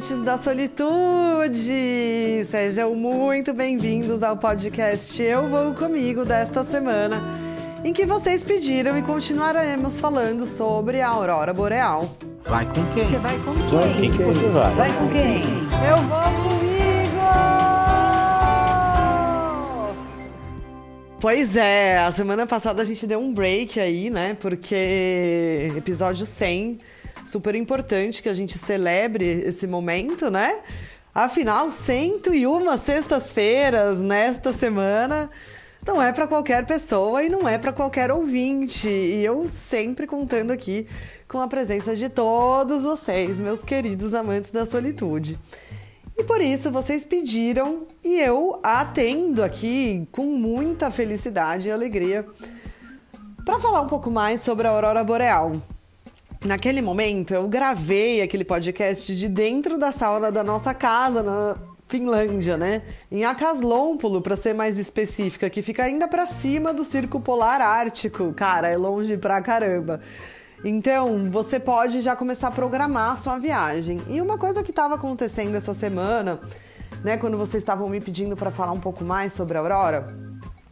amantes da solitude! Sejam muito bem-vindos ao podcast Eu Vou Comigo desta semana, em que vocês pediram e continuaremos falando sobre a aurora boreal. Vai com quem? Você vai com quem? Vai com quem você vai? Vai com quem? Eu vou comigo! Pois é, a semana passada a gente deu um break aí, né? Porque episódio 100, super importante que a gente celebre esse momento, né? Afinal, 101 sextas-feiras nesta semana não é para qualquer pessoa e não é para qualquer ouvinte. E eu sempre contando aqui com a presença de todos vocês, meus queridos amantes da solitude. E por isso vocês pediram e eu atendo aqui com muita felicidade e alegria para falar um pouco mais sobre a aurora boreal. Naquele momento eu gravei aquele podcast de dentro da sala da nossa casa na Finlândia, né? Em Akaslonpolo, para ser mais específica, que fica ainda para cima do Círculo Polar Ártico. Cara, é longe pra caramba. Então, você pode já começar a programar a sua viagem. E uma coisa que estava acontecendo essa semana, né, quando vocês estavam me pedindo para falar um pouco mais sobre a Aurora,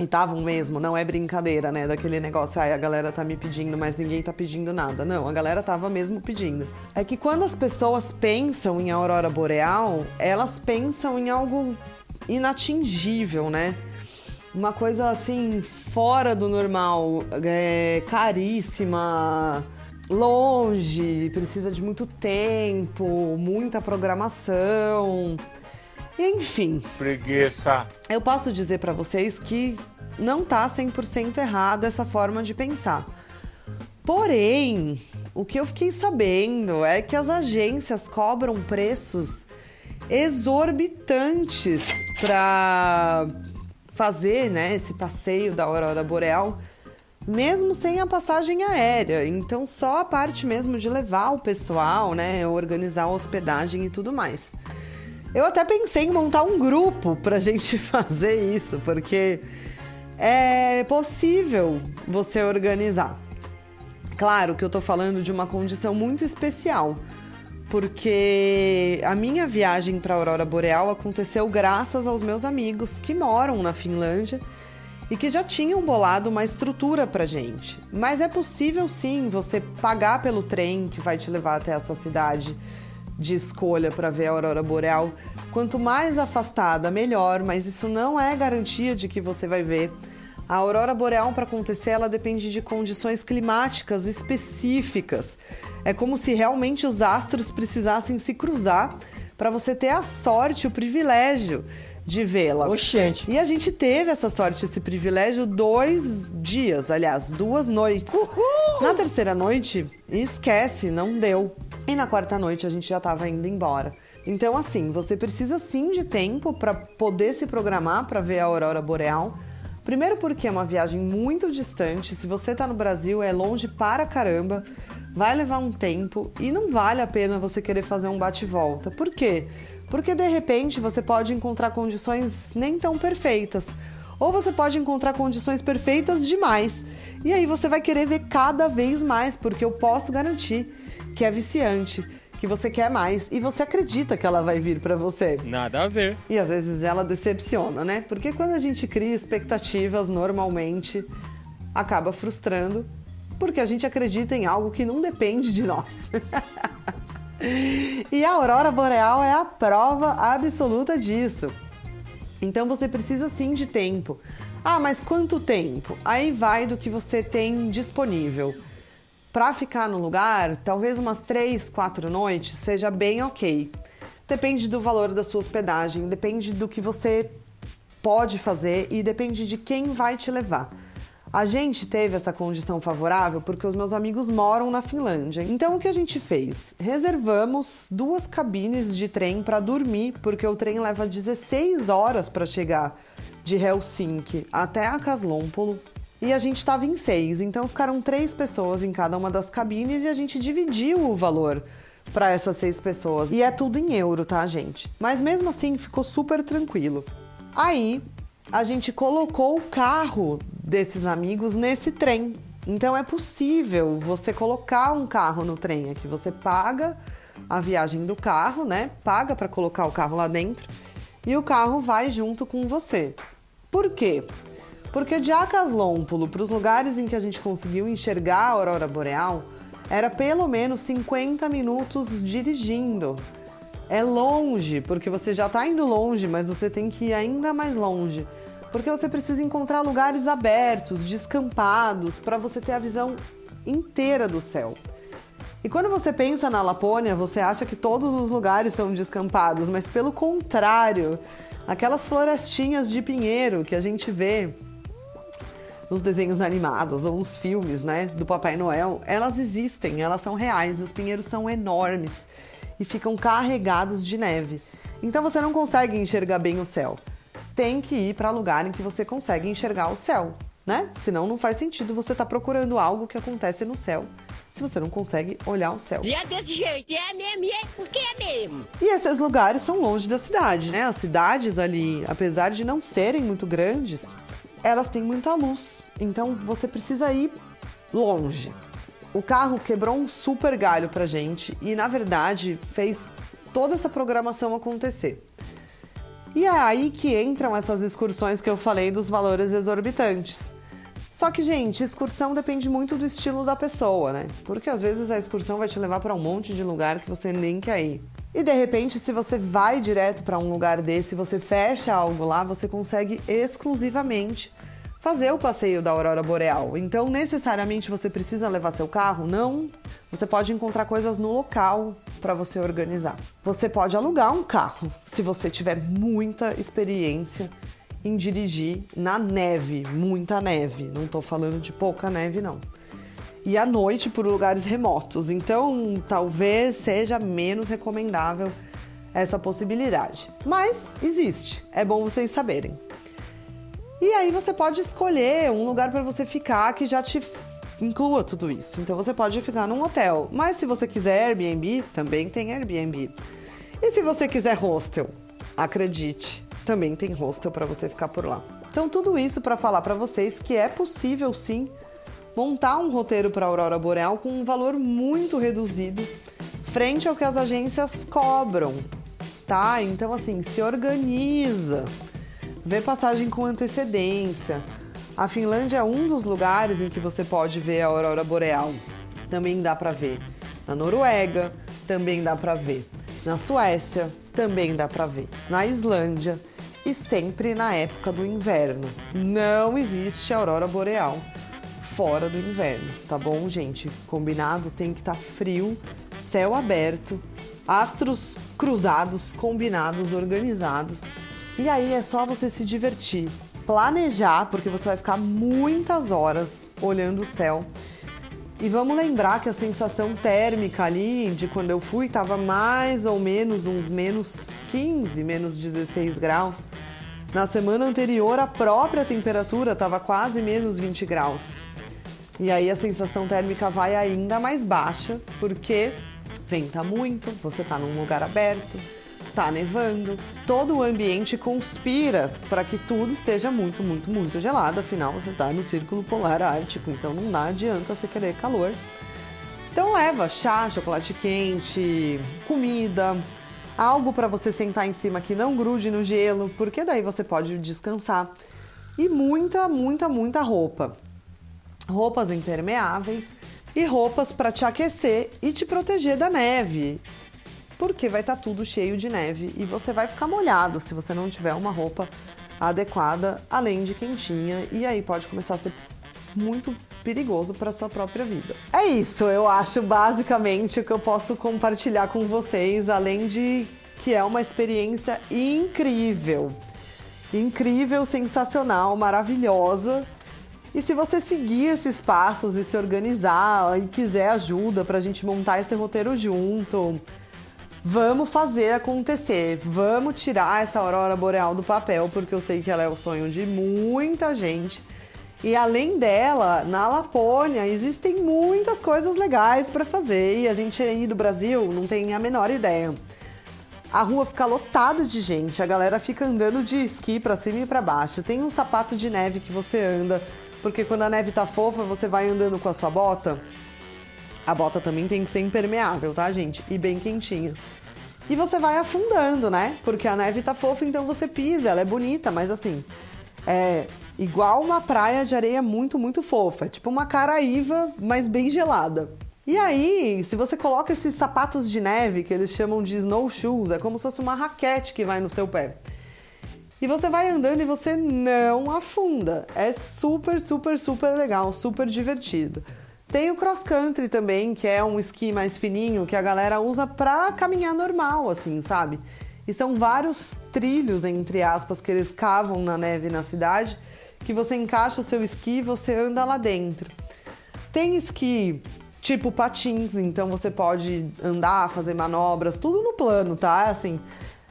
e estavam mesmo, não é brincadeira, né, daquele negócio, ai, a galera tá me pedindo, mas ninguém tá pedindo nada. Não, a galera tava mesmo pedindo. É que quando as pessoas pensam em aurora boreal, elas pensam em algo inatingível, né? uma coisa assim fora do normal, é, caríssima, longe, precisa de muito tempo, muita programação. Enfim. Preguiça. Eu posso dizer para vocês que não tá 100% errada essa forma de pensar. Porém, o que eu fiquei sabendo é que as agências cobram preços exorbitantes para fazer né, esse passeio da aurora boreal, mesmo sem a passagem aérea. Então, só a parte mesmo de levar o pessoal, né, organizar a hospedagem e tudo mais. Eu até pensei em montar um grupo para a gente fazer isso, porque é possível você organizar. Claro que eu estou falando de uma condição muito especial porque a minha viagem para Aurora Boreal aconteceu graças aos meus amigos que moram na Finlândia e que já tinham bolado uma estrutura para gente. Mas é possível sim você pagar pelo trem que vai te levar até a sua cidade de escolha para ver a aurora boreal. Quanto mais afastada, melhor, mas isso não é garantia de que você vai ver. A aurora boreal para acontecer, ela depende de condições climáticas específicas. É como se realmente os astros precisassem se cruzar para você ter a sorte, o privilégio de vê-la. Oxente. E a gente teve essa sorte, esse privilégio, dois dias, aliás, duas noites. Uhul! Na terceira noite, esquece, não deu. E na quarta noite a gente já estava indo embora. Então, assim, você precisa sim de tempo para poder se programar para ver a aurora boreal. Primeiro porque é uma viagem muito distante. Se você está no Brasil, é longe para caramba. Vai levar um tempo e não vale a pena você querer fazer um bate-volta. Por quê? Porque de repente você pode encontrar condições nem tão perfeitas. Ou você pode encontrar condições perfeitas demais. E aí você vai querer ver cada vez mais, porque eu posso garantir que é viciante, que você quer mais e você acredita que ela vai vir para você. Nada a ver. E às vezes ela decepciona, né? Porque quando a gente cria expectativas, normalmente acaba frustrando, porque a gente acredita em algo que não depende de nós. e a aurora boreal é a prova absoluta disso. Então você precisa sim de tempo. Ah, mas quanto tempo? Aí vai do que você tem disponível. Para ficar no lugar, talvez umas três, quatro noites seja bem ok. Depende do valor da sua hospedagem, depende do que você pode fazer e depende de quem vai te levar. A gente teve essa condição favorável porque os meus amigos moram na Finlândia. Então o que a gente fez? Reservamos duas cabines de trem para dormir, porque o trem leva 16 horas para chegar de Helsinki até a Kaslonpolo. E a gente estava em seis, então ficaram três pessoas em cada uma das cabines e a gente dividiu o valor para essas seis pessoas. E é tudo em euro, tá, gente? Mas mesmo assim ficou super tranquilo. Aí a gente colocou o carro desses amigos nesse trem. Então é possível você colocar um carro no trem aqui. Você paga a viagem do carro, né? Paga para colocar o carro lá dentro e o carro vai junto com você. Por quê? Porque de Acaslômpulo para os lugares em que a gente conseguiu enxergar a aurora boreal, era pelo menos 50 minutos dirigindo. É longe, porque você já está indo longe, mas você tem que ir ainda mais longe. Porque você precisa encontrar lugares abertos, descampados, para você ter a visão inteira do céu. E quando você pensa na Lapônia, você acha que todos os lugares são descampados, mas pelo contrário, aquelas florestinhas de pinheiro que a gente vê nos desenhos animados ou nos filmes, né, do Papai Noel, elas existem, elas são reais, os pinheiros são enormes e ficam carregados de neve. Então você não consegue enxergar bem o céu. Tem que ir para lugar em que você consegue enxergar o céu, né? Senão não faz sentido você estar tá procurando algo que acontece no céu se você não consegue olhar o céu. E é desse jeito, é mesmo, é porque é mesmo. E esses lugares são longe da cidade, né? As cidades ali, apesar de não serem muito grandes, elas têm muita luz. Então você precisa ir longe. O carro quebrou um super galho pra gente e, na verdade, fez toda essa programação acontecer. E é aí que entram essas excursões que eu falei dos valores exorbitantes. Só que, gente, excursão depende muito do estilo da pessoa, né? Porque às vezes a excursão vai te levar para um monte de lugar que você nem quer ir. E de repente, se você vai direto para um lugar desse, você fecha algo lá, você consegue exclusivamente fazer o passeio da aurora boreal. Então, necessariamente você precisa levar seu carro? Não. Você pode encontrar coisas no local para você organizar. Você pode alugar um carro se você tiver muita experiência em dirigir na neve, muita neve. Não estou falando de pouca neve, não. E à noite por lugares remotos. Então, talvez seja menos recomendável essa possibilidade. Mas existe, é bom vocês saberem. E aí você pode escolher um lugar para você ficar que já te inclua tudo isso. Então você pode ficar num hotel. Mas se você quiser Airbnb, também tem Airbnb. E se você quiser hostel, acredite, também tem hostel para você ficar por lá. Então, tudo isso para falar para vocês que é possível sim montar um roteiro para a Aurora Boreal com um valor muito reduzido frente ao que as agências cobram, tá? Então, assim, se organiza, vê passagem com antecedência. A Finlândia é um dos lugares em que você pode ver a Aurora Boreal. Também dá para ver na Noruega, também dá para ver na Suécia, também dá para ver na Islândia e sempre na época do inverno. Não existe aurora boreal fora do inverno, tá bom, gente? Combinado tem que estar tá frio, céu aberto, astros cruzados, combinados, organizados. E aí é só você se divertir, planejar, porque você vai ficar muitas horas olhando o céu e vamos lembrar que a sensação térmica ali de quando eu fui estava mais ou menos uns menos 15, menos 16 graus. Na semana anterior, a própria temperatura estava quase menos 20 graus. E aí a sensação térmica vai ainda mais baixa, porque venta muito, você está num lugar aberto, tá nevando, todo o ambiente conspira para que tudo esteja muito, muito, muito gelado. Afinal, você está no círculo polar ártico, então não dá adianta você querer calor. Então leva chá, chocolate quente, comida, algo para você sentar em cima que não grude no gelo, porque daí você pode descansar. E muita, muita, muita roupa. Roupas impermeáveis e roupas para te aquecer e te proteger da neve porque vai estar tá tudo cheio de neve e você vai ficar molhado se você não tiver uma roupa adequada, além de quentinha, e aí pode começar a ser muito perigoso para sua própria vida. É isso, eu acho basicamente o que eu posso compartilhar com vocês, além de que é uma experiência incrível. Incrível, sensacional, maravilhosa. E se você seguir esses passos e se organizar e quiser ajuda para a gente montar esse roteiro junto, Vamos fazer acontecer, vamos tirar essa aurora boreal do papel, porque eu sei que ela é o sonho de muita gente. E além dela, na Lapônia existem muitas coisas legais para fazer e a gente aí do Brasil não tem a menor ideia. A rua fica lotada de gente, a galera fica andando de esqui para cima e para baixo. Tem um sapato de neve que você anda, porque quando a neve tá fofa, você vai andando com a sua bota A bota também tem que ser impermeável, tá, gente? E bem quentinha. E você vai afundando, né? Porque a neve tá fofa, então você pisa, ela é bonita, mas assim, é igual uma praia de areia muito, muito fofa. Tipo uma caraíva, mas bem gelada. E aí, se você coloca esses sapatos de neve, que eles chamam de snowshoes, é como se fosse uma raquete que vai no seu pé. E você vai andando e você não afunda. É super, super, super legal, super divertido. Tem o cross country também, que é um esqui mais fininho que a galera usa pra caminhar normal, assim, sabe? E são vários trilhos, entre aspas, que eles cavam na neve na cidade, que você encaixa o seu esqui e você anda lá dentro. Tem esqui tipo patins, então você pode andar, fazer manobras, tudo no plano, tá? Assim,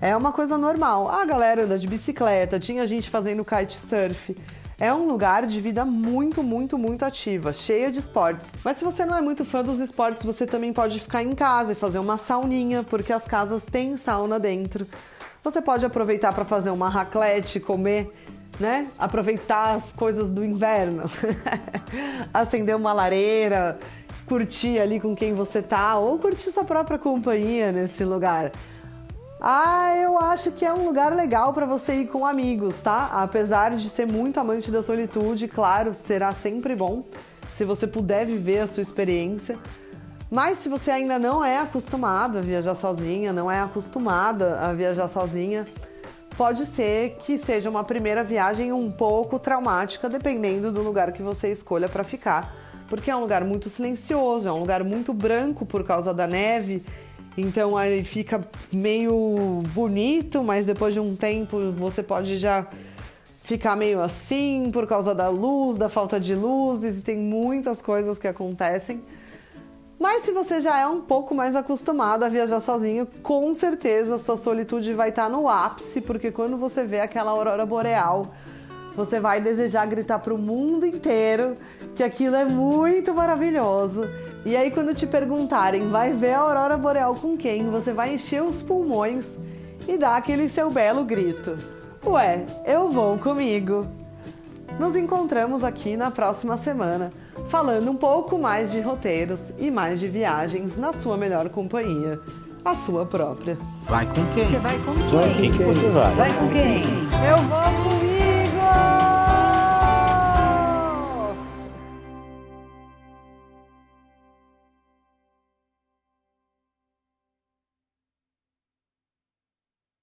é uma coisa normal. A galera anda de bicicleta, tinha gente fazendo kitesurf. É um lugar de vida muito, muito, muito ativa, cheia de esportes. Mas se você não é muito fã dos esportes, você também pode ficar em casa e fazer uma sauninha, porque as casas têm sauna dentro. Você pode aproveitar para fazer uma raclette, comer, né? Aproveitar as coisas do inverno. Acender uma lareira, curtir ali com quem você tá, ou curtir sua própria companhia nesse lugar. Ah, eu acho que é um lugar legal para você ir com amigos, tá? Apesar de ser muito amante da solitude, claro, será sempre bom se você puder viver a sua experiência. Mas se você ainda não é acostumado a viajar sozinha, não é acostumada a viajar sozinha, pode ser que seja uma primeira viagem um pouco traumática, dependendo do lugar que você escolha para ficar, porque é um lugar muito silencioso, é um lugar muito branco por causa da neve então aí fica meio bonito, mas depois de um tempo você pode já ficar meio assim por causa da luz, da falta de luzes, e tem muitas coisas que acontecem. Mas se você já é um pouco mais acostumado a viajar sozinho, com certeza sua solitude vai estar no ápice, porque quando você vê aquela aurora boreal, você vai desejar gritar para o mundo inteiro que aquilo é muito maravilhoso e aí, quando te perguntarem, vai ver a aurora boreal com quem? Você vai encher os pulmões e dar aquele seu belo grito. Ué, eu vou comigo. Nos encontramos aqui na próxima semana, falando um pouco mais de roteiros e mais de viagens na sua melhor companhia, a sua própria. Vai com quem? Você vai com Vai com quem? quem você vai? Vai com quem? Eu vou com